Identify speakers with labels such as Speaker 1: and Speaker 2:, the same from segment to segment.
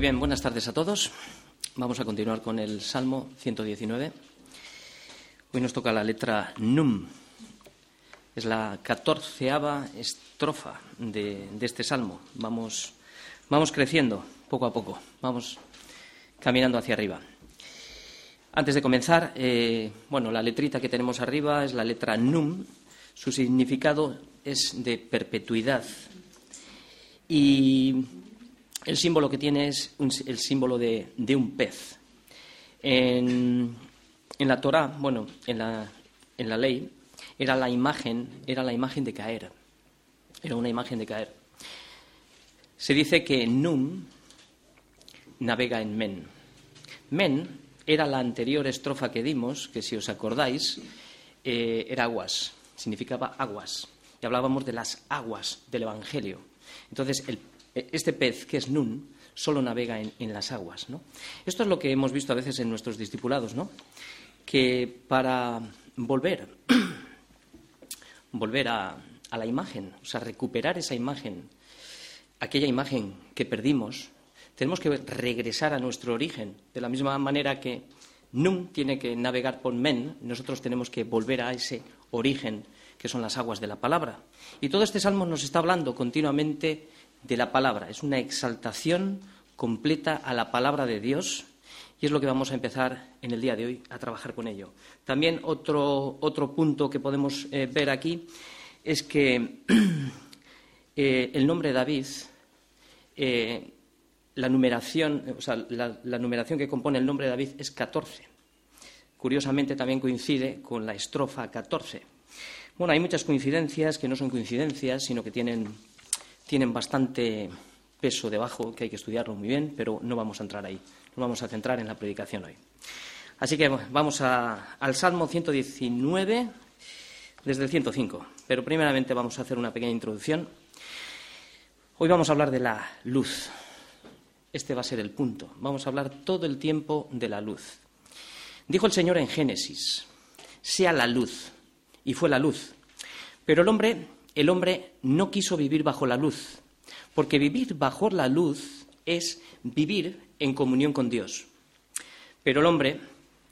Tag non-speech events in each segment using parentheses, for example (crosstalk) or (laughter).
Speaker 1: Muy bien, buenas tardes a todos. Vamos a continuar con el Salmo 119. Hoy nos toca la letra Num. Es la catorceava estrofa de, este salmo. Vamos, vamos creciendo poco a poco, vamos caminando hacia arriba. Antes de comenzar, eh, bueno, la letrita que tenemos arriba es la letra Num. Su significado es de perpetuidad. Y el símbolo que tiene es el símbolo de, un pez. En, la Torá, bueno, en la, en la ley, era la imagen, era la imagen de caer. Era una imagen de caer. Se dice que Num navega en Men. Men era la anterior estrofa que dimos, que si os acordáis, eh, era aguas, significaba aguas. Y hablábamos de las aguas del Evangelio. Entonces, el- este pez, que es Nun, solo navega en, las aguas. ¿no? Esto es lo que hemos visto a veces en nuestros discipulados, ¿no? que para volver, (clears throat) volver a, la imagen, o sea, recuperar esa imagen, aquella imagen que perdimos, tenemos que regresar a nuestro origen. De la misma manera que Num tiene que navegar por Men, nosotros tenemos que volver a ese origen que son las aguas de la palabra. Y todo este salmo nos está hablando continuamente de la palabra. Es una exaltación completa a la palabra de Dios y es lo que vamos a empezar en el día de hoy a trabajar con ello. También otro, otro punto que podemos eh, ver aquí es que (clears throat) eh, el nombre David eh, la numeración, o sea, la, la numeración que compone el nombre David es 14. Curiosamente también coincide con la estrofa 14. Bueno, hay muchas coincidencias que no son coincidencias, sino que tienen, tienen bastante peso debajo, que hay que estudiarlo muy bien, pero no vamos a entrar ahí. Nos vamos a centrar en la predicación hoy. Así que vamos a- al Salmo 119 desde el 105. Pero primeramente vamos a hacer una pequeña introducción. Hoy vamos a hablar de la luz. Este va a ser el punto. Vamos a hablar todo el tiempo de la luz. Dijo el Señor en Génesis, sea la luz, y fue la luz. Pero el hombre, el hombre no quiso vivir bajo la luz, porque vivir bajo la luz es vivir en comunión con Dios. Pero el hombre,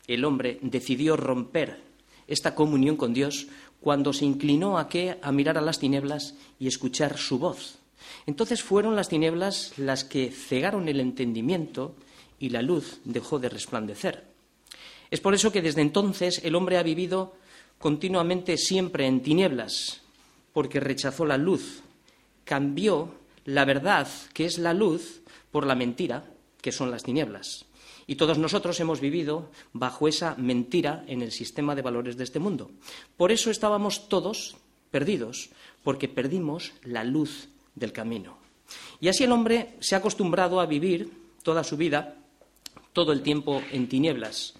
Speaker 1: el hombre decidió romper esta comunión con Dios cuando se inclinó a qué? A mirar a las tinieblas y escuchar su voz. Entonces fueron las tinieblas las que cegaron el entendimiento y la luz dejó de resplandecer. Es por eso que desde entonces el hombre ha vivido continuamente siempre en tinieblas, porque rechazó la luz, cambió la verdad, que es la luz, por la mentira, que son las tinieblas. Y todos nosotros hemos vivido bajo esa mentira en el sistema de valores de este mundo. Por eso estábamos todos perdidos, porque perdimos la luz del camino. Y así el hombre se ha acostumbrado a vivir toda su vida, todo el tiempo en tinieblas.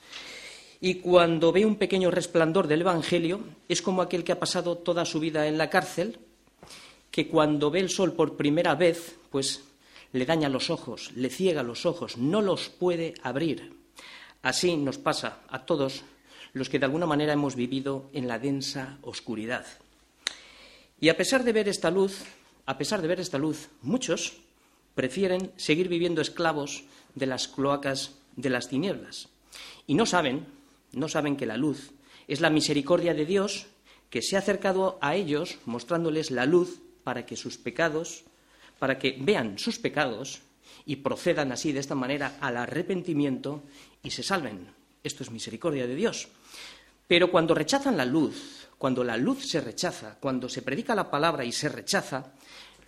Speaker 1: Y cuando ve un pequeño resplandor del Evangelio, es como aquel que ha pasado toda su vida en la cárcel, que cuando ve el sol por primera vez, pues le daña los ojos, le ciega los ojos, no los puede abrir. Así nos pasa a todos los que de alguna manera hemos vivido en la densa oscuridad. Y a pesar de ver esta luz, a pesar de ver esta luz, muchos prefieren seguir viviendo esclavos de las cloacas de las tinieblas. Y no saben, no saben que la luz es la misericordia de Dios que se ha acercado a ellos mostrándoles la luz para que sus pecados, para que vean sus pecados y procedan así de esta manera al arrepentimiento y se salven. Esto es misericordia de Dios. Pero cuando rechazan la luz, cuando la luz se rechaza, cuando se predica la palabra y se rechaza,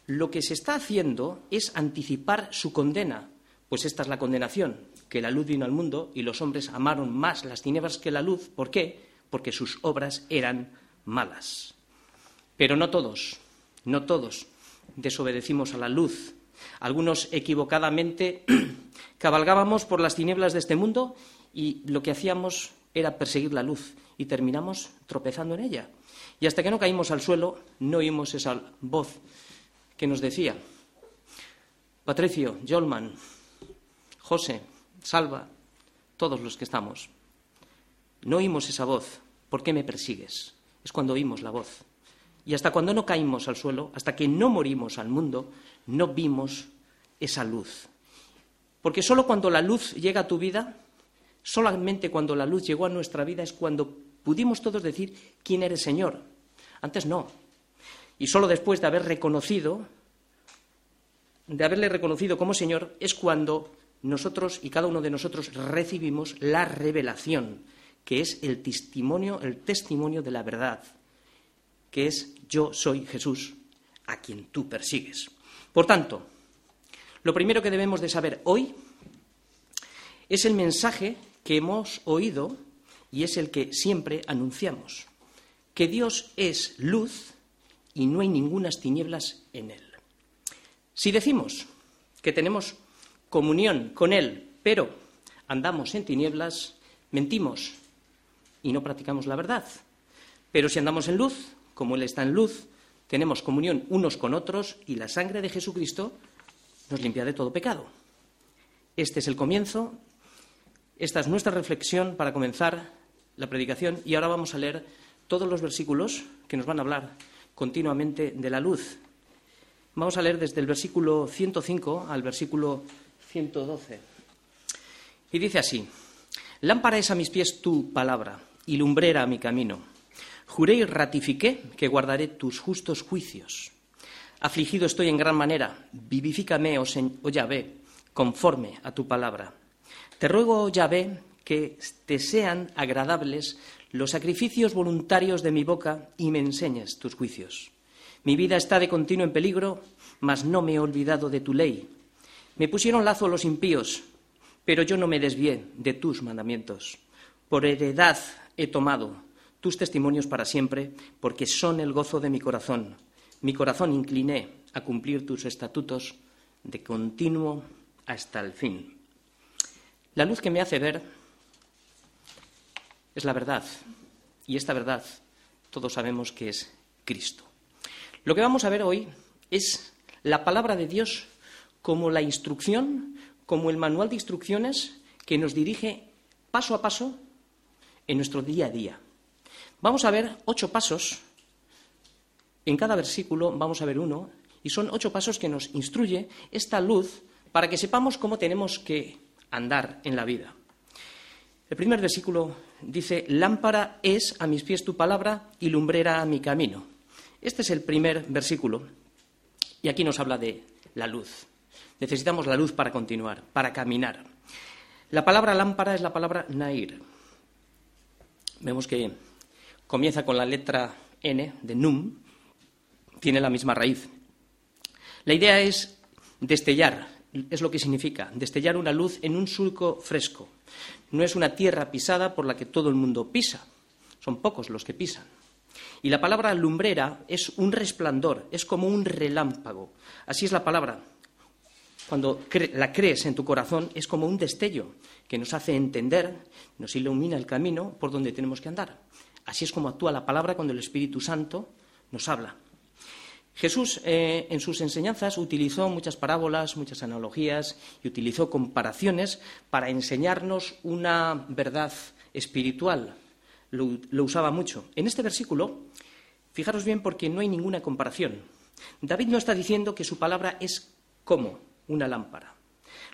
Speaker 1: lo que se está haciendo es anticipar su condena, pues esta es la condenación, que la luz vino al mundo y los hombres amaron más las tinieblas que la luz. ¿Por qué? Porque sus obras eran malas. Pero no todos, no todos desobedecimos a la luz. Algunos equivocadamente (clears throat) cabalgábamos por las tinieblas de este mundo y lo que hacíamos era perseguir la luz y terminamos tropezando en ella. Y hasta que no caímos al suelo, no oímos esa voz que nos decía, Patricio, Jolman, José, Salva, todos los que estamos, no oímos esa voz, ¿por qué me persigues? Es cuando oímos la voz. Y hasta cuando no caímos al suelo, hasta que no morimos al mundo, no vimos esa luz. Porque solo cuando la luz llega a tu vida, solamente cuando la luz llegó a nuestra vida es cuando pudimos todos decir quién eres Señor. Antes no. Y solo después de haber reconocido, de haberle reconocido como Señor, es cuando nosotros y cada uno de nosotros recibimos la revelación, que es el testimonio, el testimonio de la verdad, que es yo soy Jesús, a quien tú persigues. Por tanto, lo primero que debemos de saber hoy es el mensaje que hemos oído y es el que siempre anunciamos, que Dios es luz y no hay ningunas tinieblas en él. Si decimos que tenemos comunión con Él, pero andamos en tinieblas, mentimos y no practicamos la verdad. Pero si andamos en luz, como Él está en luz, tenemos comunión unos con otros y la sangre de Jesucristo nos limpia de todo pecado. Este es el comienzo, esta es nuestra reflexión para comenzar la predicación y ahora vamos a leer todos los versículos que nos van a hablar continuamente de la luz. Vamos a leer desde el versículo 105 al versículo 112. Y dice así, Lámpara es a mis pies tu palabra y lumbrera a mi camino. Juré y ratifiqué que guardaré tus justos juicios. Afligido estoy en gran manera, vivifícame, oh, oh Yahvé, conforme a tu palabra. Te ruego, oh Yahvé, que te sean agradables los sacrificios voluntarios de mi boca y me enseñes tus juicios. Mi vida está de continuo en peligro, mas no me he olvidado de tu ley. Me pusieron lazo los impíos, pero yo no me desvié de tus mandamientos. Por heredad he tomado tus testimonios para siempre, porque son el gozo de mi corazón. Mi corazón incliné a cumplir tus estatutos de continuo hasta el fin. La luz que me hace ver es la verdad, y esta verdad todos sabemos que es Cristo. Lo que vamos a ver hoy es la palabra de Dios como la instrucción, como el manual de instrucciones que nos dirige paso a paso en nuestro día a día. Vamos a ver ocho pasos. En cada versículo vamos a ver uno, y son ocho pasos que nos instruye esta luz para que sepamos cómo tenemos que andar en la vida. El primer versículo dice, lámpara es a mis pies tu palabra y lumbrera a mi camino. Este es el primer versículo, y aquí nos habla de la luz. Necesitamos la luz para continuar, para caminar. La palabra lámpara es la palabra nair. Vemos que comienza con la letra N de num, tiene la misma raíz. La idea es destellar, es lo que significa, destellar una luz en un surco fresco. No es una tierra pisada por la que todo el mundo pisa, son pocos los que pisan. Y la palabra lumbrera es un resplandor, es como un relámpago. Así es la palabra, cuando la crees en tu corazón, es como un destello que nos hace entender, nos ilumina el camino por donde tenemos que andar. Así es como actúa la palabra cuando el Espíritu Santo nos habla. Jesús eh, en sus enseñanzas utilizó muchas parábolas, muchas analogías y utilizó comparaciones para enseñarnos una verdad espiritual. lo usaba mucho. En este versículo, fijaros bien porque no hay ninguna comparación. David no está diciendo que su palabra es como, una lámpara.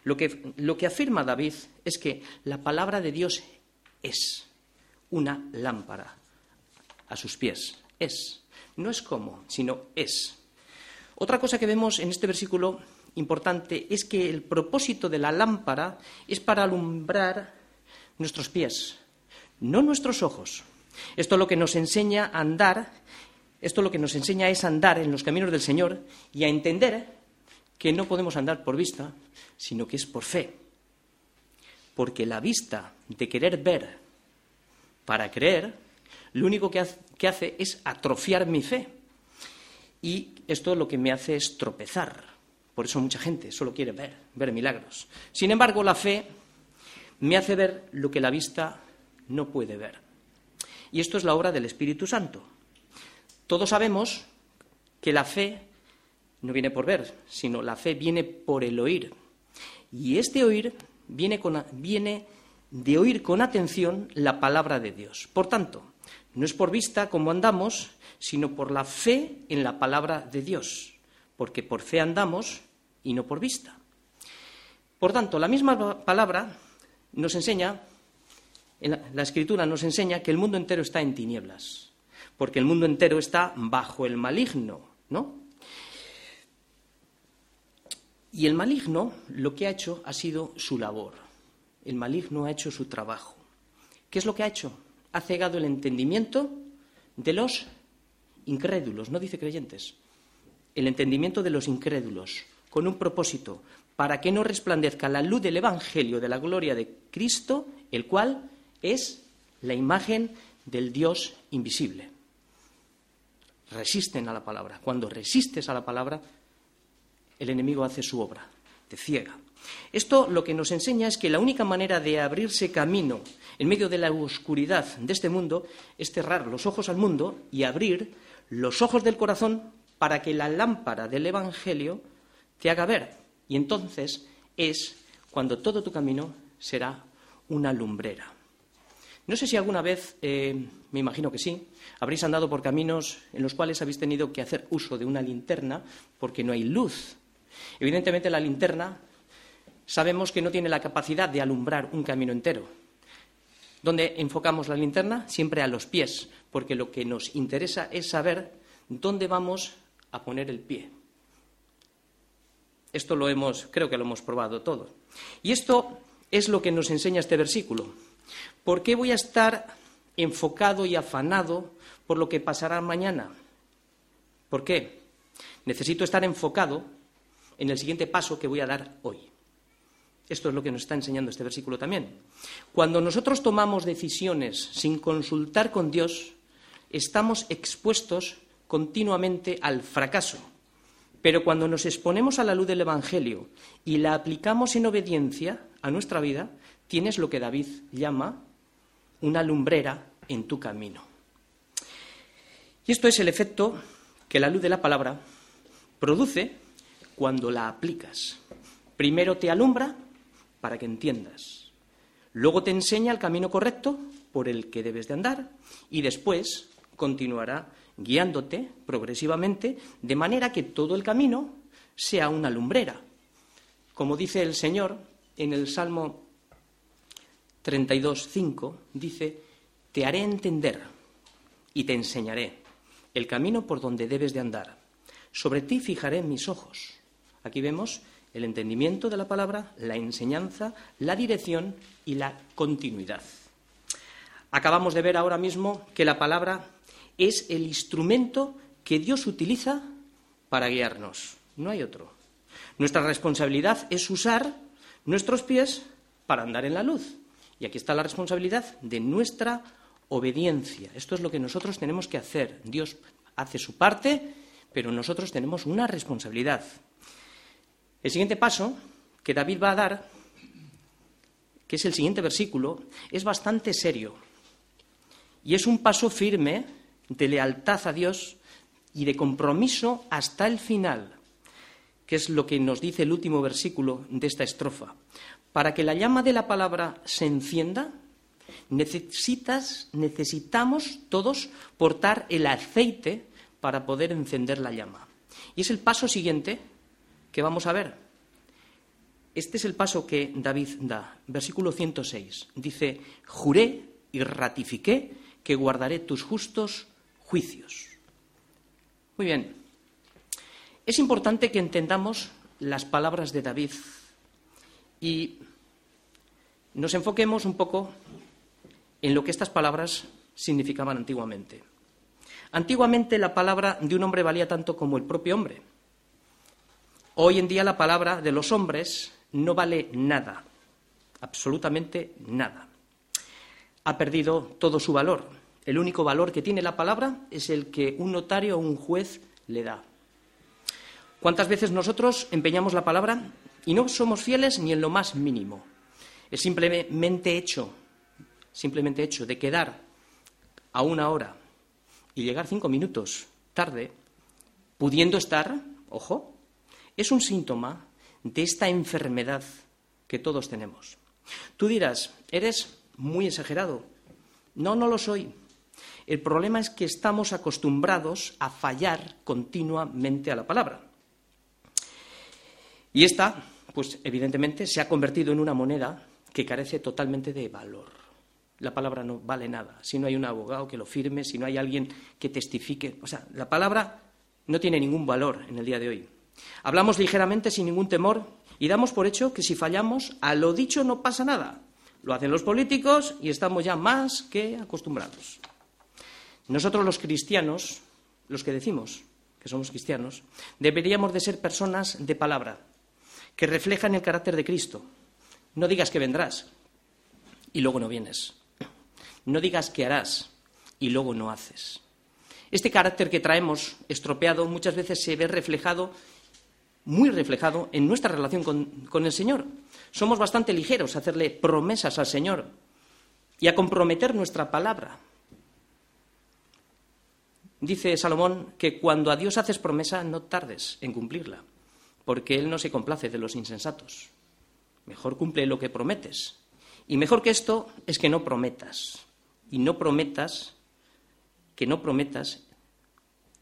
Speaker 1: Lo que, lo que afirma David es que la palabra de Dios es una lámpara a sus pies. Es. No es como, sino es. Otra cosa que vemos en este versículo importante es que el propósito de la lámpara es para alumbrar nuestros pies, no nuestros ojos. Esto lo que nos enseña a andar, esto lo que nos enseña es andar en los caminos del Señor y a entender que no podemos andar por vista, sino que es por fe. Porque la vista de querer ver para creer, lo único que hace es atrofiar mi fe. Y esto lo que me hace es tropezar. Por eso mucha gente solo quiere ver, ver milagros. Sin embargo, la fe me hace ver lo que la vista no puede ver. Y esto es la obra del Espíritu Santo. Todos sabemos que la fe no viene por ver, sino la fe viene por el oír. Y este oír viene, de oír con atención la palabra de Dios. Por tanto, no es por vista como andamos, sino por la fe en la palabra de Dios, porque por fe andamos y no por vista. Por tanto, la misma palabra nos enseña, la escritura nos enseña que el mundo entero está en tinieblas, porque el mundo entero está bajo el maligno, ¿no? Y el maligno lo que ha hecho ha sido su labor. El maligno ha hecho su trabajo. ¿Qué es lo que ha hecho? Ha cegado el entendimiento de los incrédulos, no dice creyentes, el entendimiento de los incrédulos, con un propósito, para que no resplandezca la luz del Evangelio de la gloria de Cristo, el cual es la imagen del Dios invisible. Resisten a la palabra. Cuando resistes a la palabra, el enemigo hace su obra, te ciega. Esto lo que nos enseña es que la única manera de abrirse camino en medio de la oscuridad de este mundo es cerrar los ojos al mundo y abrir los ojos del corazón para que la lámpara del Evangelio te haga ver. Y entonces es cuando todo tu camino será una lumbrera. No sé si alguna vez, eh, me imagino que sí, habréis andado por caminos en los cuales habéis tenido que hacer uso de una linterna porque no hay luz. Evidentemente la linterna sabemos que no tiene la capacidad de alumbrar un camino entero. ¿Dónde enfocamos la linterna? Siempre a los pies, porque lo que nos interesa es saber dónde vamos a poner el pie. Esto lo hemos, creo que lo hemos probado todo. Y esto es lo que nos enseña este versículo. ¿Por qué voy a estar enfocado y afanado por lo que pasará mañana? ¿Por qué? Necesito estar enfocado en el siguiente paso que voy a dar hoy. Esto es lo que nos está enseñando este versículo también. Cuando nosotros tomamos decisiones sin consultar con Dios, estamos expuestos continuamente al fracaso. Pero cuando nos exponemos a la luz del Evangelio y la aplicamos en obediencia a nuestra vida, tienes lo que David llama una lumbrera en tu camino. Y esto es el efecto que la luz de la palabra produce cuando la aplicas. Primero te alumbra para que entiendas. Luego te enseña el camino correcto por el que debes de andar y después continuará guiándote progresivamente de manera que todo el camino sea una lumbrera. Como dice el Señor en el Salmo 32.5, dice, te haré entender y te enseñaré el camino por donde debes de andar. Sobre ti fijaré mis ojos. Aquí vemos el entendimiento de la palabra, la enseñanza, la dirección y la continuidad. Acabamos de ver ahora mismo que la palabra es el instrumento que Dios utiliza para guiarnos. No hay otro. Nuestra responsabilidad es usar nuestros pies para andar en la luz. Y aquí está la responsabilidad de nuestra obediencia. Esto es lo que nosotros tenemos que hacer. Dios hace su parte, pero nosotros tenemos una responsabilidad. El siguiente paso que David va a dar, que es el siguiente versículo, es bastante serio. Y es un paso firme de lealtad a Dios y de compromiso hasta el final, que es lo que nos dice el último versículo de esta estrofa. Para que la llama de la palabra se encienda, necesitas, necesitamos todos portar el aceite para poder encender la llama. Y es el paso siguiente ¿Qué vamos a ver? Este es el paso que David da. Versículo 106. Dice, juré y ratifiqué que guardaré tus justos juicios. Muy bien. Es importante que entendamos las palabras de David y nos enfoquemos un poco en lo que estas palabras significaban antiguamente. Antiguamente la palabra de un hombre valía tanto como el propio hombre. Hoy en día la palabra de los hombres no vale nada, absolutamente nada. Ha perdido todo su valor. El único valor que tiene la palabra es el que un notario o un juez le da. ¿Cuántas veces nosotros empeñamos la palabra y no somos fieles ni en lo más mínimo? Es simplemente hecho, simplemente hecho de quedar a una hora y llegar cinco minutos tarde, pudiendo estar, ojo, es un síntoma de esta enfermedad que todos tenemos. Tú dirás, eres muy exagerado. No, no lo soy. El problema es que estamos acostumbrados a fallar continuamente a la palabra. Y esta pues evidentemente se ha convertido en una moneda que carece totalmente de valor. La palabra no vale nada. Si no hay un abogado que lo firme, si no hay alguien que testifique. O sea, la palabra no tiene ningún valor en el día de hoy. Hablamos ligeramente, sin ningún temor, y damos por hecho que si fallamos, a lo dicho no pasa nada. Lo hacen los políticos y estamos ya más que acostumbrados. Nosotros los cristianos, los que decimos que somos cristianos, deberíamos de ser personas de palabra, que reflejan el carácter de Cristo. No digas que vendrás y luego no vienes. No digas que harás y luego no haces. Este carácter que traemos estropeado muchas veces se ve reflejado, muy reflejado, en nuestra relación con, el Señor. Somos bastante ligeros a hacerle promesas al Señor y a comprometer nuestra palabra. Dice Salomón que cuando a Dios haces promesa no tardes en cumplirla, porque Él no se complace de los insensatos. Mejor cumple lo que prometes. Y mejor que esto es que no prometas. Y no prometas, que no prometas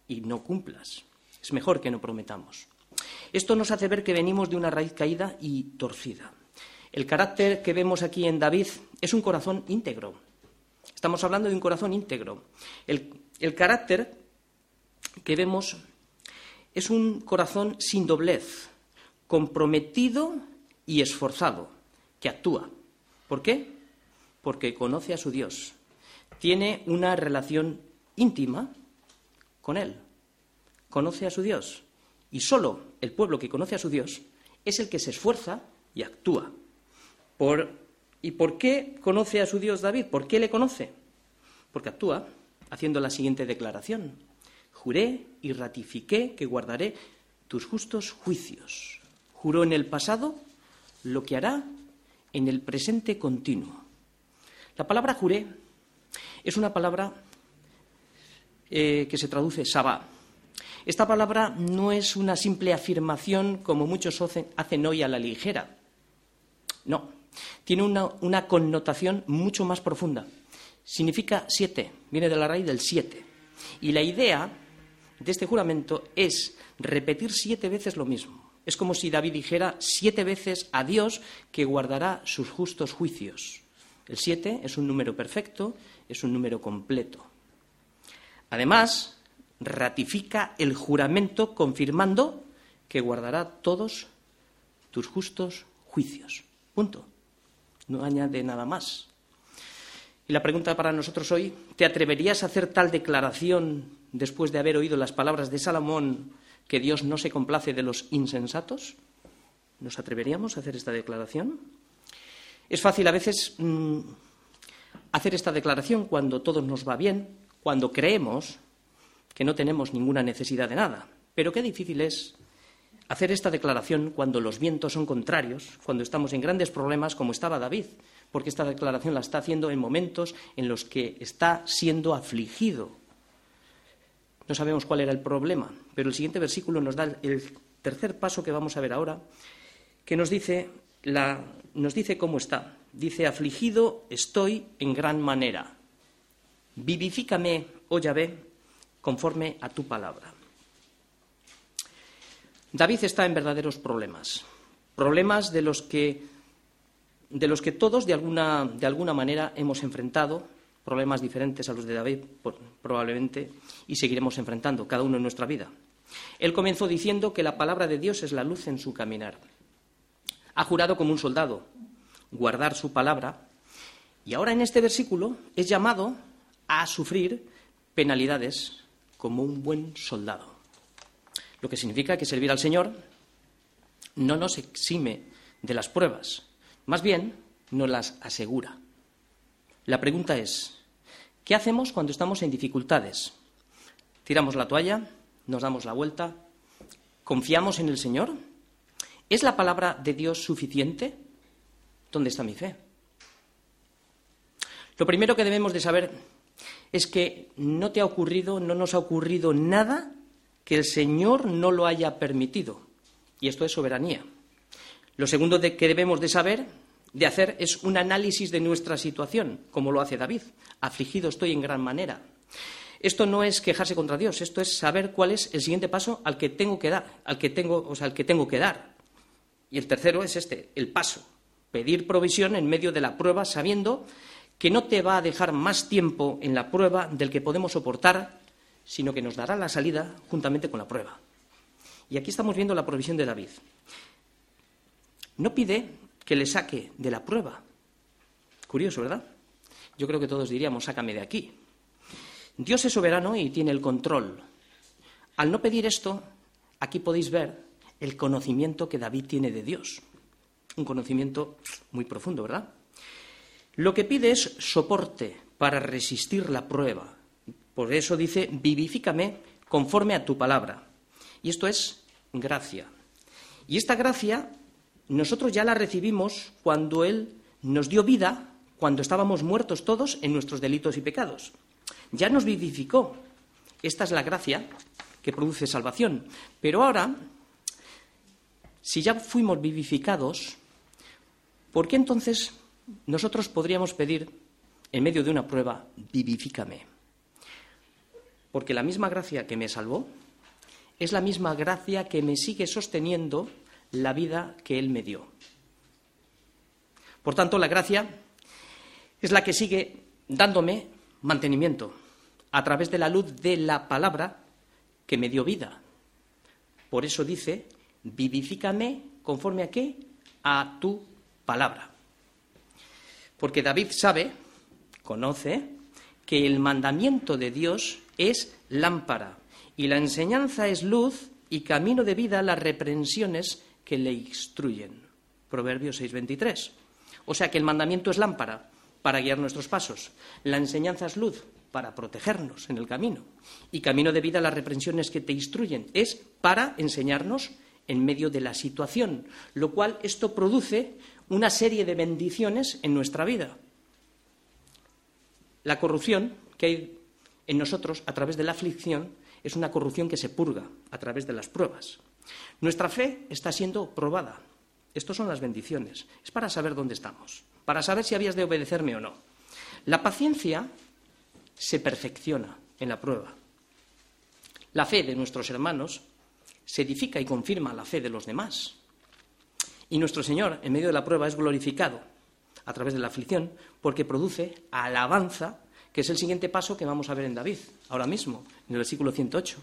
Speaker 1: y no cumplas. Es mejor que no prometamos. Esto nos hace ver que venimos de una raíz caída y torcida. El carácter que vemos aquí en David es un corazón íntegro. Estamos hablando de un corazón íntegro. El, carácter que vemos es un corazón sin doblez, comprometido y esforzado, que actúa. ¿Por qué? Porque conoce a su Dios. Tiene una relación íntima con Él. Conoce a su Dios. Y solo el pueblo que conoce a su Dios es el que se esfuerza y actúa. ¿Y por qué conoce a su Dios David? ¿Por qué le conoce? Porque actúa haciendo la siguiente declaración. Juré y ratifiqué que guardaré tus justos juicios. Juró en el pasado lo que hará en el presente continuo. La palabra juré es una palabra eh, que se traduce sabá. Esta palabra no es una simple afirmación como muchos hacen hoy a la ligera. No, tiene una, connotación mucho más profunda. Significa siete, viene de la raíz del siete. Y la idea de este juramento es repetir siete veces lo mismo. Es como si David dijera siete veces a Dios que guardará sus justos juicios. El siete es un número perfecto, es un número completo. Además, ratifica el juramento confirmando que guardará todos tus justos juicios. Punto. No añade nada más. Y la pregunta para nosotros hoy, ¿te atreverías a hacer tal declaración después de haber oído las palabras de Salomón que Dios no se complace de los insensatos? ¿Nos atreveríamos a hacer esta declaración? Es fácil a veces mm, hacer esta declaración cuando todo nos va bien, cuando creemos que no tenemos ninguna necesidad de nada. Pero qué difícil es hacer esta declaración cuando los vientos son contrarios, cuando estamos en grandes problemas como estaba David, porque esta declaración la está haciendo en momentos en los que está siendo afligido no sabemos cuál era el problema, pero el siguiente versículo nos da el tercer paso que vamos a ver ahora, que nos dice, nos dice cómo está. Dice, afligido estoy en gran manera. Vivifícame, oh Yahvé, conforme a tu palabra. David está en verdaderos problemas, problemas de los que, de los que todos de alguna, de alguna manera hemos enfrentado problemas diferentes a los de David, probablemente, y seguiremos enfrentando, cada uno en nuestra vida. Él comenzó diciendo que la palabra de Dios es la luz en su caminar. Ha jurado como un soldado guardar su palabra, y ahora en este versículo es llamado a sufrir penalidades como un buen soldado. Lo que significa que servir al Señor no nos exime de las pruebas, más bien nos las asegura. La pregunta es, ¿qué hacemos cuando estamos en dificultades? ¿Tiramos la toalla? ¿Nos damos la vuelta? ¿Confiamos en el Señor? ¿Es la palabra de Dios suficiente? ¿Dónde está mi fe? Lo primero que debemos de saber es que no te ha ocurrido, no nos ha ocurrido nada que el Señor no lo haya permitido. Y esto es soberanía. Lo segundo que debemos de saber de hacer es un análisis de nuestra situación, como lo hace David. Afligido estoy en gran manera. Esto no es quejarse contra Dios, esto es saber cuál es el siguiente paso al que tengo que dar, al que tengo, o sea, al que tengo que dar. Y el tercero es este, el paso, pedir provisión en medio de la prueba sabiendo que no te va a dejar más tiempo en la prueba del que podemos soportar, sino que nos dará la salida juntamente con la prueba. Y aquí estamos viendo la provisión de David. No pide que le saque de la prueba. Curioso, ¿verdad? Yo creo que todos diríamos, sácame de aquí. Dios es soberano y tiene el control. Al no pedir esto, aquí podéis ver el conocimiento que David tiene de Dios. Un conocimiento muy profundo, ¿verdad? Lo que pide es soporte para resistir la prueba. Por eso dice, vivifícame conforme a tu palabra. Y esto es gracia. Y esta gracia nosotros ya la recibimos cuando Él nos dio vida, cuando estábamos muertos todos en nuestros delitos y pecados. Ya nos vivificó. Esta es la gracia que produce salvación. Pero ahora, si ya fuimos vivificados, ¿por qué entonces nosotros podríamos pedir, en medio de una prueba, vivifícame? Porque la misma gracia que me salvó es la misma gracia que me sigue sosteniendo la vida que Él me dio. Por tanto, la gracia es la que sigue dándome mantenimiento a través de la luz de la palabra que me dio vida. Por eso dice, vivifícame conforme a qué? A tu palabra. Porque David sabe, conoce, que el mandamiento de Dios es lámpara y la enseñanza es luz y camino de vida las reprensiones que le instruyen. Proverbios 6:23. O sea que el mandamiento es lámpara para guiar nuestros pasos. La enseñanza es luz para protegernos en el camino. Y camino de vida las reprensiones que te instruyen es para enseñarnos en medio de la situación, lo cual esto produce una serie de bendiciones en nuestra vida. La corrupción que hay en nosotros a través de la aflicción es una corrupción que se purga a través de las pruebas. Nuestra fe está siendo probada. Estas son las bendiciones. Es para saber dónde estamos, para saber si habías de obedecerme o no. La paciencia se perfecciona en la prueba. La fe de nuestros hermanos se edifica y confirma la fe de los demás. Y nuestro Señor, en medio de la prueba, es glorificado a través de la aflicción porque produce alabanza que es el siguiente paso que vamos a ver en David, ahora mismo, en el versículo 108.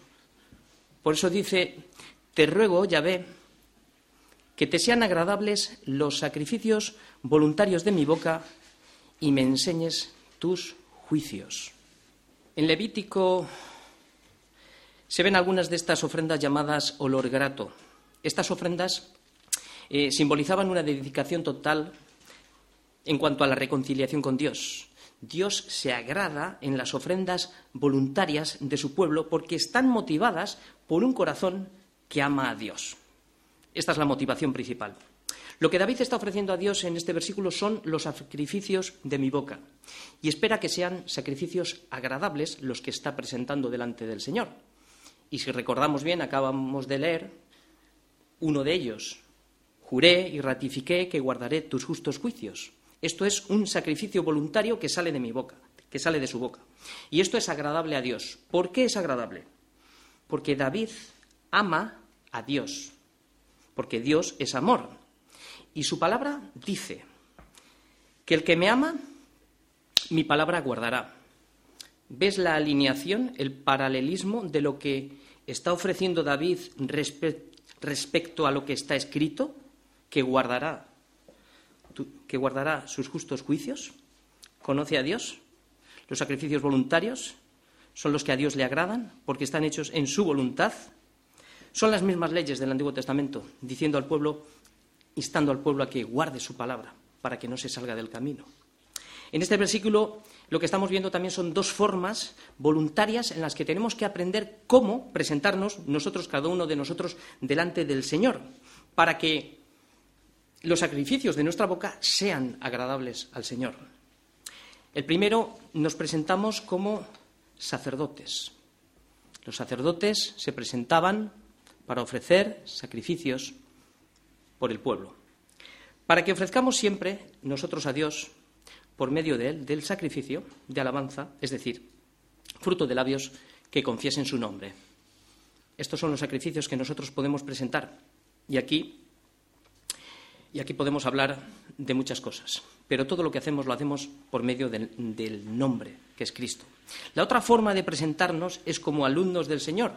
Speaker 1: Por eso dice, te ruego, Yahvé, que te sean agradables los sacrificios voluntarios de mi boca y me enseñes tus juicios. En Levítico se ven algunas de estas ofrendas llamadas olor grato. Estas ofrendas eh, simbolizaban una dedicación total en cuanto a la reconciliación con Dios. Dios se agrada en las ofrendas voluntarias de su pueblo porque están motivadas por un corazón que ama a Dios. Esta es la motivación principal. Lo que David está ofreciendo a Dios en este versículo son los sacrificios de mi boca y espera que sean sacrificios agradables los que está presentando delante del Señor. Y si recordamos bien, acabamos de leer uno de ellos. Juré y ratifiqué que guardaré tus justos juicios. Esto es un sacrificio voluntario que sale de mi boca, que sale de su boca. Y esto es agradable a Dios. ¿Por qué es agradable? Porque David ama a Dios, porque Dios es amor. Y su palabra dice que el que me ama, mi palabra guardará. ¿Ves la alineación, el paralelismo de lo que está ofreciendo David respecto a lo que está escrito? Que guardará que guardará sus justos juicios, conoce a Dios, los sacrificios voluntarios son los que a Dios le agradan porque están hechos en su voluntad, son las mismas leyes del Antiguo Testamento, diciendo al pueblo, instando al pueblo a que guarde su palabra para que no se salga del camino. En este versículo lo que estamos viendo también son dos formas voluntarias en las que tenemos que aprender cómo presentarnos nosotros, cada uno de nosotros, delante del Señor, para que los sacrificios de nuestra boca sean agradables al Señor. El primero nos presentamos como sacerdotes. Los sacerdotes se presentaban para ofrecer sacrificios por el pueblo. Para que ofrezcamos siempre nosotros a Dios, por medio de él, del sacrificio de alabanza, es decir, fruto de labios que confiesen su nombre. Estos son los sacrificios que nosotros podemos presentar. Y aquí Y aquí podemos hablar de muchas cosas, pero todo lo que hacemos lo hacemos por medio del, nombre, que es Cristo. La otra forma de presentarnos es como alumnos del Señor,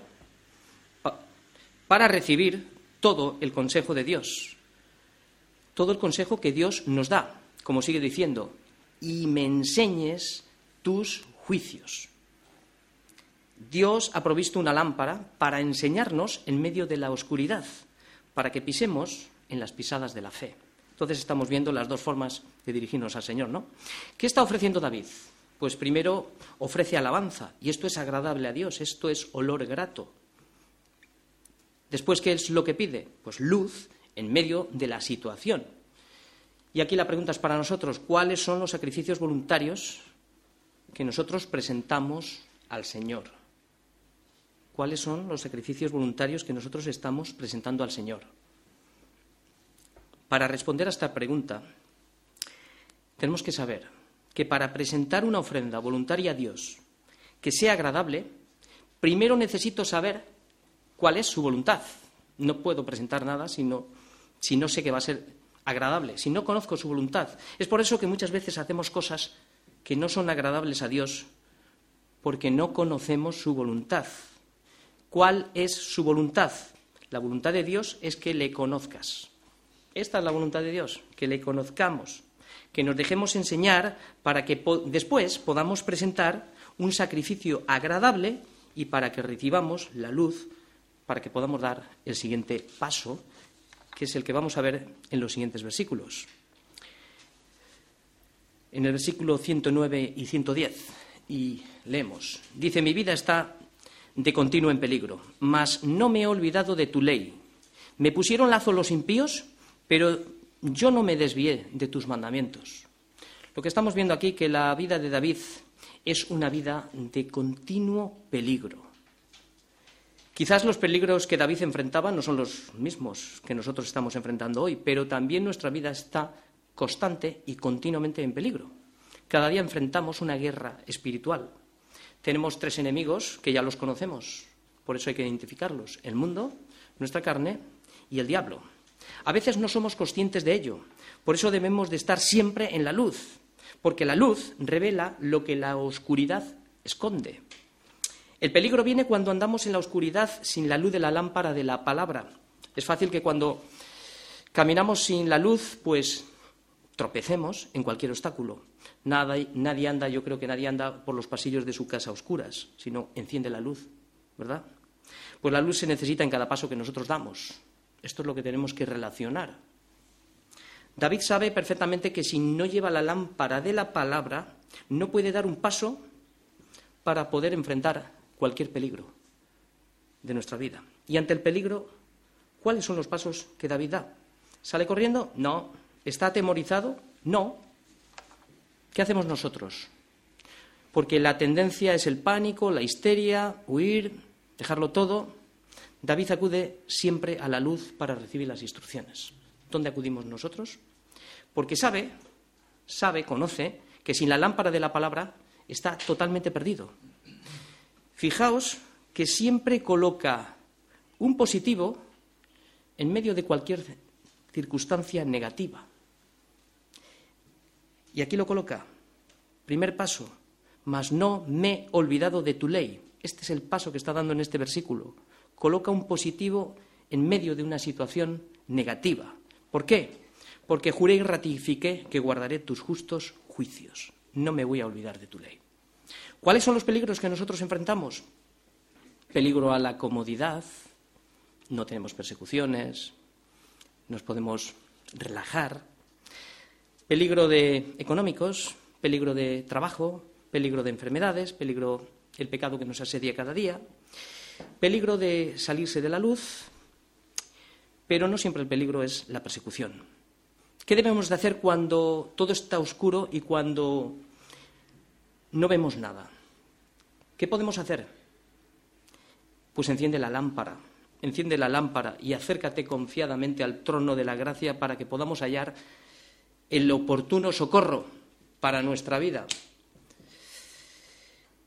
Speaker 1: para recibir todo el consejo de Dios, todo el consejo que Dios nos da, como sigue diciendo, y me enseñes tus juicios. Dios ha provisto una lámpara para enseñarnos en medio de la oscuridad, para que pisemos en las pisadas de la fe. Entonces estamos viendo las dos formas de dirigirnos al Señor, ¿no? ¿Qué está ofreciendo David? Pues primero ofrece alabanza, y esto es agradable a Dios, esto es olor grato. Después, ¿qué es lo que pide? Pues luz en medio de la situación. Y aquí la pregunta es para nosotros, ¿cuáles son los sacrificios voluntarios que nosotros presentamos al Señor? ¿Cuáles son los sacrificios voluntarios que nosotros estamos presentando al Señor? Para responder a esta pregunta, tenemos que saber que para presentar una ofrenda voluntaria a Dios que sea agradable, primero necesito saber cuál es su voluntad. No puedo presentar nada si no, si no sé que va a ser agradable, si no conozco su voluntad. Es por eso que muchas veces hacemos cosas que no son agradables a Dios porque no conocemos su voluntad. ¿Cuál es su voluntad? La voluntad de Dios es que le conozcas. Esta es la voluntad de Dios, que le conozcamos, que nos dejemos enseñar para que después podamos presentar un sacrificio agradable y para que recibamos la luz, para que podamos dar el siguiente paso, que es el que vamos a ver en los siguientes versículos. En el versículo 109 y 110, y leemos, dice, mi vida está de continuo en peligro, mas no me he olvidado de tu ley. Me pusieron lazo los impíos, pero yo no me desvié de tus mandamientos. Lo que estamos viendo aquí que la vida de David es una vida de continuo peligro. Quizás los peligros que David enfrentaba no son los mismos que nosotros estamos enfrentando hoy, pero también nuestra vida está constante y continuamente en peligro. Cada día enfrentamos una guerra espiritual. Tenemos tres enemigos que ya los conocemos, por eso hay que identificarlos, el mundo, nuestra carne y el diablo. A veces no somos conscientes de ello. Por eso debemos de estar siempre en la luz, porque la luz revela lo que la oscuridad esconde. El peligro viene cuando andamos en la oscuridad sin la luz de la lámpara de la palabra. Es fácil que cuando caminamos sin la luz, pues tropecemos en cualquier obstáculo. nadie anda, yo creo que nadie anda por los pasillos de su casa a oscuras, sino enciende la luz, ¿verdad? Pues la luz se necesita en cada paso que nosotros damos. Esto es lo que tenemos que relacionar. David sabe perfectamente que si no lleva la lámpara de la palabra, no puede dar un paso para poder enfrentar cualquier peligro de nuestra vida. Y ante el peligro, ¿cuáles son los pasos que David da? ¿Sale corriendo? No. ¿Está atemorizado? No. ¿Qué hacemos nosotros? Porque la tendencia es el pánico, la histeria, huir, dejarlo todo. David acude siempre a la luz para recibir las instrucciones. ¿Dónde acudimos nosotros? Porque sabe, sabe, conoce que sin la lámpara de la palabra está totalmente perdido. Fijaos que siempre coloca un positivo en medio de cualquier circunstancia negativa. Y aquí lo coloca. Primer paso, mas no me he olvidado de tu ley. Este es el paso que está dando en este versículo coloca un positivo en medio de una situación negativa. ¿Por qué? Porque juré y ratifiqué que guardaré tus justos juicios. No me voy a olvidar de tu ley. ¿Cuáles son los peligros que nosotros enfrentamos? Peligro a la comodidad, no tenemos persecuciones, nos podemos relajar. Peligro de económicos, peligro de trabajo, peligro de enfermedades, peligro el pecado que nos asedia cada día, Peligro de salirse de la luz, pero no siempre el peligro es la persecución. ¿Qué debemos de hacer cuando todo está oscuro y cuando no vemos nada? ¿Qué podemos hacer? Pues enciende la lámpara, enciende la lámpara y acércate confiadamente al trono de la gracia para que podamos hallar el oportuno socorro para nuestra vida.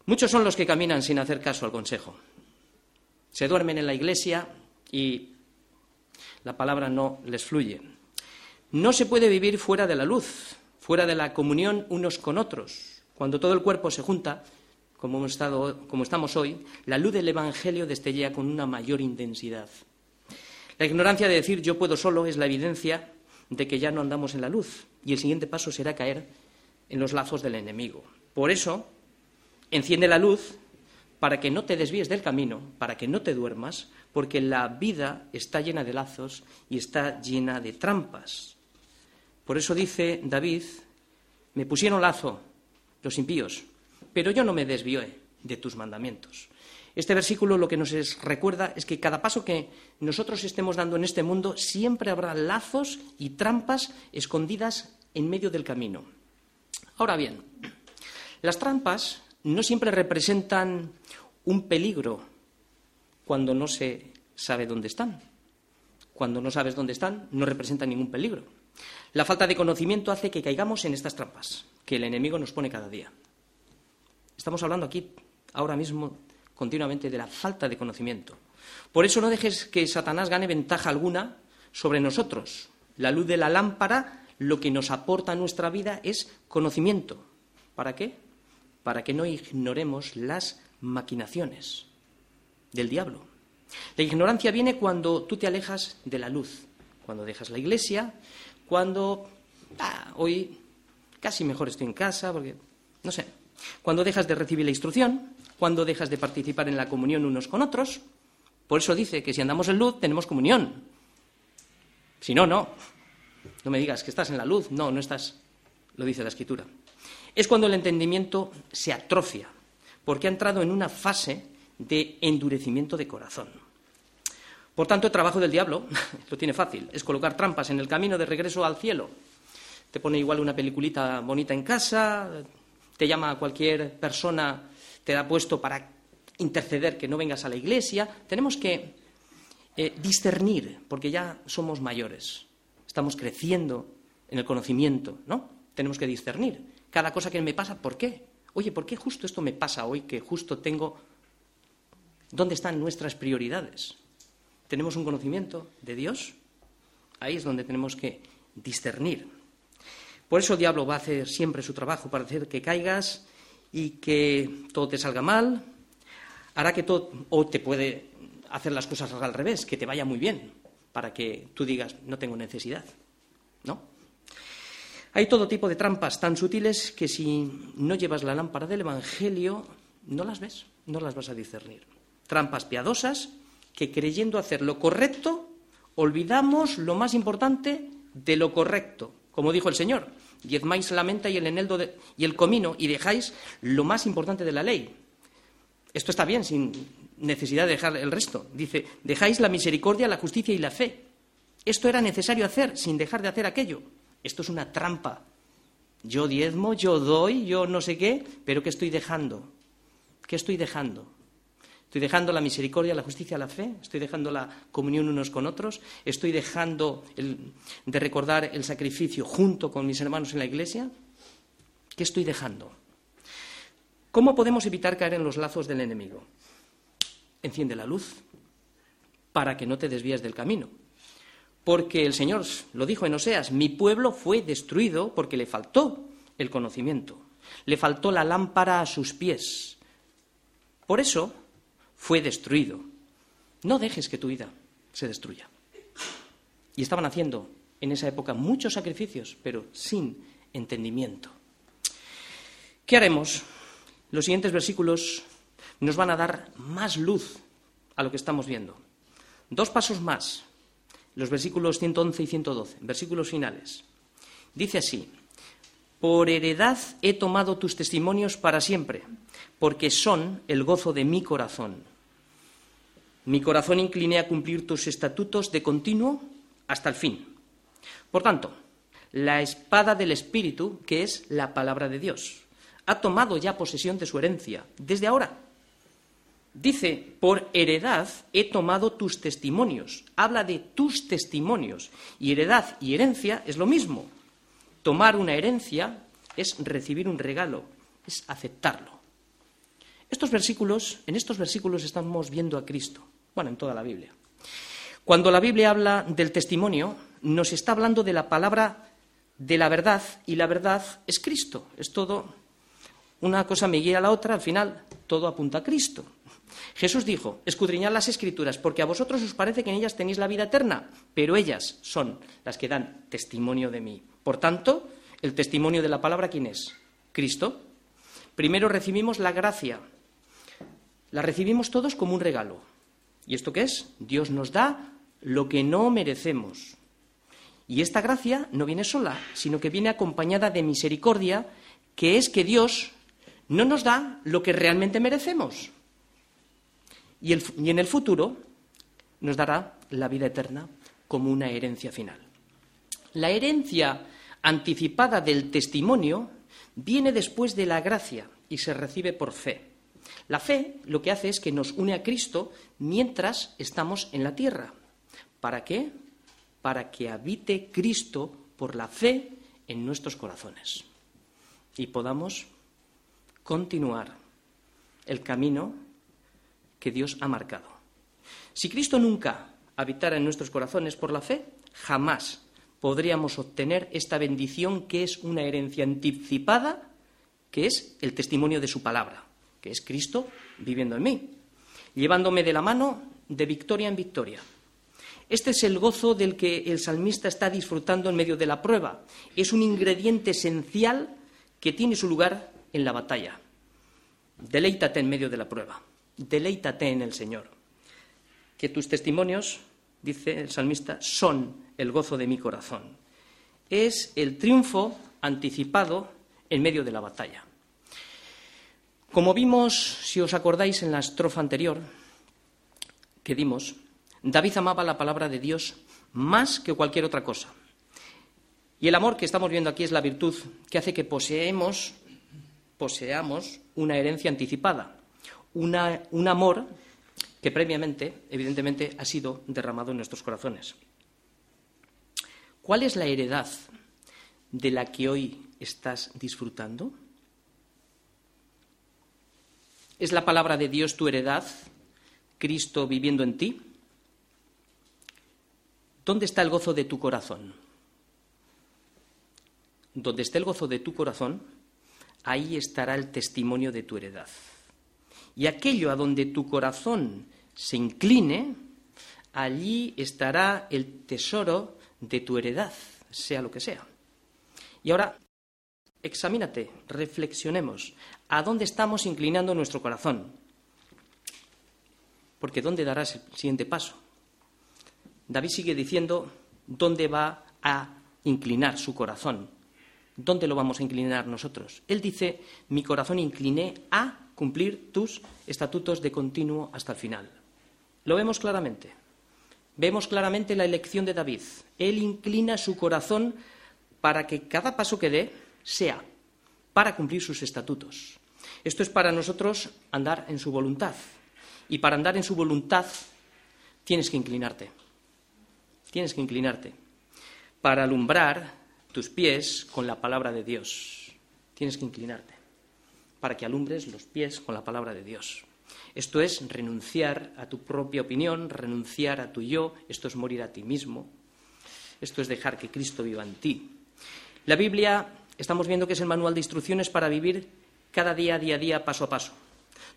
Speaker 1: Muchos son los que caminan sin hacer caso al consejo se duermen en la iglesia y la palabra no les fluye. No se puede vivir fuera de la luz, fuera de la comunión unos con otros. Cuando todo el cuerpo se junta, como, hemos estado, como estamos hoy, la luz del Evangelio destella con una mayor intensidad. La ignorancia de decir yo puedo solo es la evidencia de que ya no andamos en la luz y el siguiente paso será caer en los lazos del enemigo. Por eso, enciende la luz para que no te desvíes del camino, para que no te duermas, porque la vida está llena de lazos y está llena de trampas. Por eso dice David, me pusieron lazo los impíos, pero yo no me desvié de tus mandamientos. Este versículo lo que nos recuerda es que cada paso que nosotros estemos dando en este mundo siempre habrá lazos y trampas escondidas en medio del camino. Ahora bien, las trampas no siempre representan un peligro cuando no se sabe dónde están. Cuando no sabes dónde están, no representan ningún peligro. La falta de conocimiento hace que caigamos en estas trampas que el enemigo nos pone cada día. Estamos hablando aquí, ahora mismo, continuamente de la falta de conocimiento. Por eso no dejes que Satanás gane ventaja alguna sobre nosotros. La luz de la lámpara lo que nos aporta a nuestra vida es conocimiento. ¿Para qué? Para que no ignoremos las maquinaciones del diablo. La ignorancia viene cuando tú te alejas de la luz, cuando dejas la iglesia, cuando ah, hoy casi mejor estoy en casa, porque no sé, cuando dejas de recibir la instrucción, cuando dejas de participar en la comunión unos con otros. Por eso dice que si andamos en luz tenemos comunión. Si no, no. No me digas que estás en la luz. No, no estás. Lo dice la Escritura. Es cuando el entendimiento se atrofia, porque ha entrado en una fase de endurecimiento de corazón. Por tanto, el trabajo del diablo (laughs) lo tiene fácil, es colocar trampas en el camino de regreso al cielo. Te pone igual una peliculita bonita en casa, te llama a cualquier persona, te da puesto para interceder que no vengas a la iglesia. Tenemos que eh, discernir, porque ya somos mayores, estamos creciendo en el conocimiento, ¿no? Tenemos que discernir. Cada cosa que me pasa, ¿por qué? Oye, ¿por qué justo esto me pasa hoy que justo tengo... ¿Dónde están nuestras prioridades? ¿Tenemos un conocimiento de Dios? Ahí es donde tenemos que discernir. Por eso el diablo va a hacer siempre su trabajo para hacer que caigas y que todo te salga mal. Hará que todo, o te puede hacer las cosas al revés, que te vaya muy bien, para que tú digas, no tengo necesidad. ¿No? Hay todo tipo de trampas tan sutiles que si no llevas la lámpara del Evangelio, no las ves, no las vas a discernir. Trampas piadosas que creyendo hacer lo correcto, olvidamos lo más importante de lo correcto, como dijo el Señor, diezmáis la menta y el eneldo y el comino y dejáis lo más importante de la ley. Esto está bien, sin necesidad de dejar el resto. Dice, dejáis la misericordia, la justicia y la fe. Esto era necesario hacer sin dejar de hacer aquello. Esto es una trampa. Yo diezmo, yo doy, yo no sé qué, pero ¿qué estoy dejando? ¿Qué estoy dejando? Estoy dejando la misericordia, la justicia, la fe. Estoy dejando la comunión unos con otros. Estoy dejando de recordar el sacrificio junto con mis hermanos en la iglesia. ¿Qué estoy dejando? ¿Cómo podemos evitar caer en los lazos del enemigo? Enciende la luz para que no te desvíes del camino. Porque el Señor lo dijo en Oseas, mi pueblo fue destruido porque le faltó el conocimiento, le faltó la lámpara a sus pies. Por eso, fue destruido. No dejes que tu vida se destruya. Y estaban haciendo en esa época muchos sacrificios, pero sin entendimiento. ¿Qué haremos? Los siguientes versículos nos van a dar más luz a lo que estamos viendo. Dos pasos más, los versículos 111 y 112, versículos finales. Dice así, por heredad he tomado tus testimonios para siempre porque son el gozo de mi corazón. Mi corazón incliné a cumplir tus estatutos de continuo hasta el fin. Por tanto, la espada del Espíritu, que es la palabra de Dios, ha tomado ya posesión de su herencia desde ahora. Dice, por heredad he tomado tus testimonios. Habla de tus testimonios. Y heredad y herencia es lo mismo. Tomar una herencia es recibir un regalo, es aceptarlo. Estos versículos, en estos versículos estamos viendo a Cristo, bueno, en toda la Biblia. Cuando la Biblia habla del testimonio, nos está hablando de la palabra de la verdad y la verdad es Cristo. Es todo, una cosa me guía a la otra, al final todo apunta a Cristo. Jesús dijo, escudriñad las escrituras, porque a vosotros os parece que en ellas tenéis la vida eterna, pero ellas son las que dan testimonio de mí. Por tanto, el testimonio de la palabra, ¿quién es? Cristo. Primero recibimos la gracia. La recibimos todos como un regalo. ¿Y esto qué es? Dios nos da lo que no merecemos. Y esta gracia no viene sola, sino que viene acompañada de misericordia, que es que Dios no nos da lo que realmente merecemos. Y, en el futuro nos dará la vida eterna como una herencia final. La herencia anticipada del testimonio viene después de la gracia y se recibe por fe. La fe lo que hace es que nos une a Cristo mientras estamos en la tierra. ¿Para qué? Para que habite Cristo por la fe en nuestros corazones y podamos continuar el camino que Dios ha marcado. Si Cristo nunca habitara en nuestros corazones por la fe, jamás podríamos obtener esta bendición que es una herencia anticipada, que es el testimonio de su palabra, que es Cristo viviendo en mí, llevándome de la mano de victoria en victoria. Este es el gozo del que el salmista está disfrutando en medio de la prueba. Es un ingrediente esencial que tiene su lugar en la batalla. Deleítate en medio de la prueba. Deleítate en el Señor. Que tus testimonios, dice el salmista, son el gozo de mi corazón. Es el triunfo anticipado en medio de la batalla. Como vimos, si os acordáis en la estrofa anterior que dimos, David amaba la palabra de Dios más que cualquier otra cosa. Y el amor que estamos viendo aquí es la virtud que hace que poseemos, poseamos una herencia anticipada, un amor que previamente, evidentemente, ha sido derramado en nuestros corazones. ¿Cuál es la heredad de la que hoy estás disfrutando? ¿Es la palabra de Dios tu heredad, Cristo viviendo en ti? ¿Dónde está el gozo de tu corazón? Donde esté el gozo de tu corazón, ahí estará el testimonio de tu heredad. Y aquello a donde tu corazón se incline, allí estará el tesoro de tu heredad, sea lo que sea. Y ahora, examínate, reflexionemos, ¿a dónde estamos inclinando nuestro corazón? Porque ¿dónde darás el siguiente paso? David sigue diciendo dónde va a inclinar su corazón. ¿Dónde lo vamos a inclinar nosotros? Él dice, mi corazón incliné a cumplir tus estatutos de continuo hasta el final. Lo vemos claramente. Vemos claramente la elección de David. Él inclina su corazón para que cada paso que dé sea para cumplir sus estatutos. Esto es para nosotros andar en su voluntad. Y para andar en su voluntad tienes que inclinarte. Tienes que inclinarte para alumbrar tus pies con la palabra de Dios. Tienes que inclinarte para que alumbres los pies con la palabra de Dios. Esto es renunciar a tu propia opinión, renunciar a tu yo, esto es morir a ti mismo, esto es dejar que Cristo viva en ti. La Biblia, estamos viendo que es el manual de instrucciones para vivir cada día, día a día, paso a paso.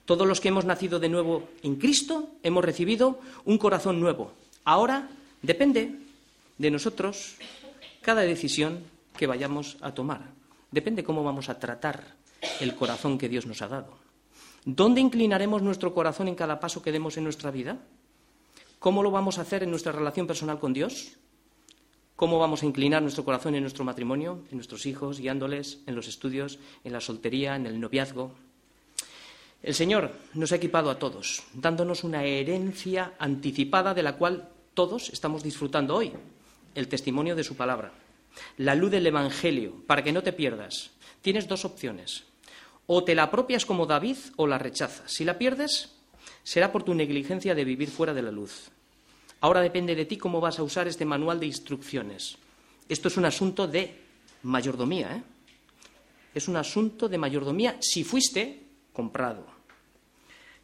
Speaker 1: Todos los que hemos nacido de nuevo en Cristo hemos recibido un corazón nuevo. Ahora depende de nosotros cada decisión que vayamos a tomar. Depende cómo vamos a tratar el corazón que Dios nos ha dado. ¿Dónde inclinaremos nuestro corazón en cada paso que demos en nuestra vida? ¿Cómo lo vamos a hacer en nuestra relación personal con Dios? ¿Cómo vamos a inclinar nuestro corazón en nuestro matrimonio, en nuestros hijos, guiándoles en los estudios, en la soltería, en el noviazgo? El Señor nos ha equipado a todos, dándonos una herencia anticipada de la cual todos estamos disfrutando hoy, el testimonio de su palabra, la luz del Evangelio, para que no te pierdas. Tienes dos opciones, o te la apropias como David o la rechazas. Si la pierdes, será por tu negligencia de vivir fuera de la luz. Ahora depende de ti cómo vas a usar este manual de instrucciones. Esto es un asunto de mayordomía, ¿eh? Es un asunto de mayordomía si fuiste comprado.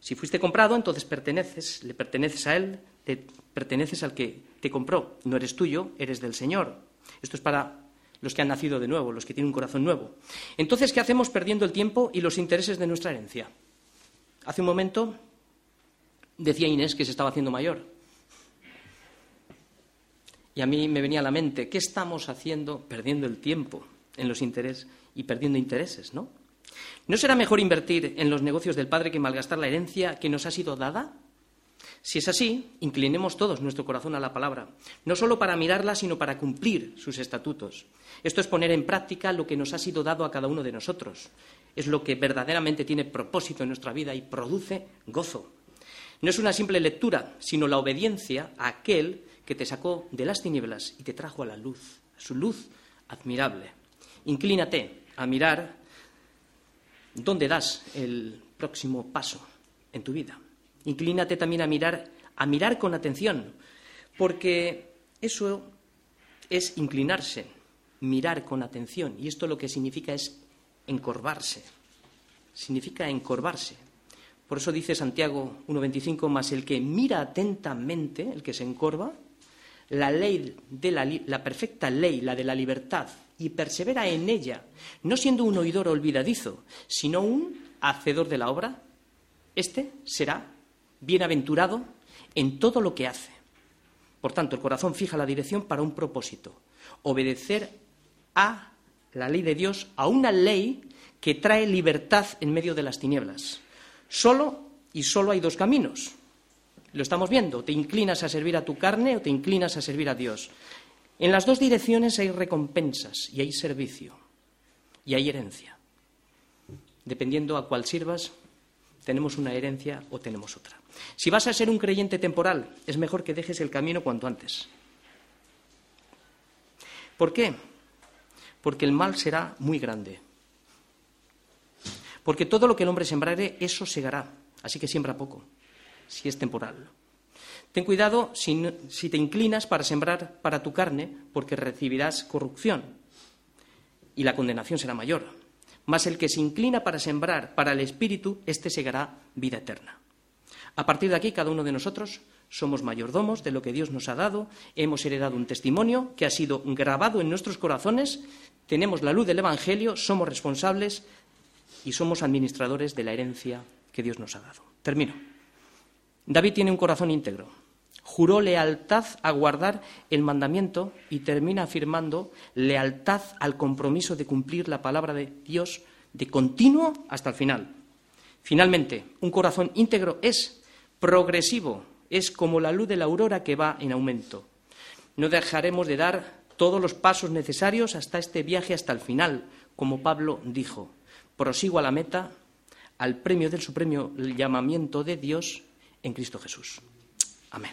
Speaker 1: Si fuiste comprado, entonces perteneces, le perteneces a Él te perteneces al que te compró, no eres tuyo, eres del Señor. Esto es para los que han nacido de nuevo, los que tienen un corazón nuevo. Entonces, ¿qué hacemos perdiendo el tiempo y los intereses de nuestra herencia? Hace un momento decía Inés que se estaba haciendo mayor. Y a mí me venía a la mente, ¿qué estamos haciendo perdiendo el tiempo en los intereses y perdiendo intereses, no? ¿No será mejor invertir en los negocios del Padre que malgastar la herencia que nos ha sido dada? Si es así, inclinemos todos nuestro corazón a la palabra, no solo para mirarla, sino para cumplir sus estatutos. Esto es poner en práctica lo que nos ha sido dado a cada uno de nosotros. Es lo que verdaderamente tiene propósito en nuestra vida y produce gozo. No es una simple lectura, sino la obediencia a aquel que te sacó de las tinieblas y te trajo a la luz, a su luz admirable. Inclínate a mirar dónde das el próximo paso en tu vida. Inclínate también a mirar, a mirar con atención, porque eso es inclinarse, mirar con atención, y esto lo que significa es encorvarse. Significa encorvarse. Por eso dice Santiago 1.25, más el que mira atentamente, el que se encorva, la ley de la, la perfecta ley, la de la libertad, y persevera en ella, no siendo un oidor olvidadizo, sino un hacedor de la obra, este será bienaventurado en todo lo que hace. Por tanto, el corazón fija la dirección para un propósito, obedecer a la ley de Dios, a una ley que trae libertad en medio de las tinieblas. Solo y solo hay dos caminos. Lo estamos viendo, te inclinas a servir a tu carne o te inclinas a servir a Dios. En las dos direcciones hay recompensas y hay servicio y hay herencia. Dependiendo a cuál sirvas, tenemos una herencia o tenemos otra. Si vas a ser un creyente temporal, es mejor que dejes el camino cuanto antes. ¿Por qué? Porque el mal será muy grande. Porque todo lo que el hombre sembrare, eso segará. Así que siembra poco, si es temporal. Ten cuidado si, si, te inclinas para sembrar para tu carne, porque recibirás corrupción y la condenación será mayor. Mas el que se inclina para sembrar para el Espíritu, éste segará vida eterna. A partir de aquí, cada uno de nosotros somos mayordomos de lo que Dios nos ha dado, hemos heredado un testimonio que ha sido grabado en nuestros corazones, tenemos la luz del Evangelio, somos responsables y somos administradores de la herencia que Dios nos ha dado. Termino. David tiene un corazón íntegro juró lealtad a guardar el mandamiento y termina afirmando lealtad al compromiso de cumplir la palabra de Dios de continuo hasta el final. Finalmente, un corazón íntegro es progresivo, es como la luz de la aurora que va en aumento. No dejaremos de dar todos los pasos necesarios hasta este viaje, hasta el final, como Pablo dijo. Prosigo a la meta, al premio del supremo llamamiento de Dios en Cristo Jesús. Amén.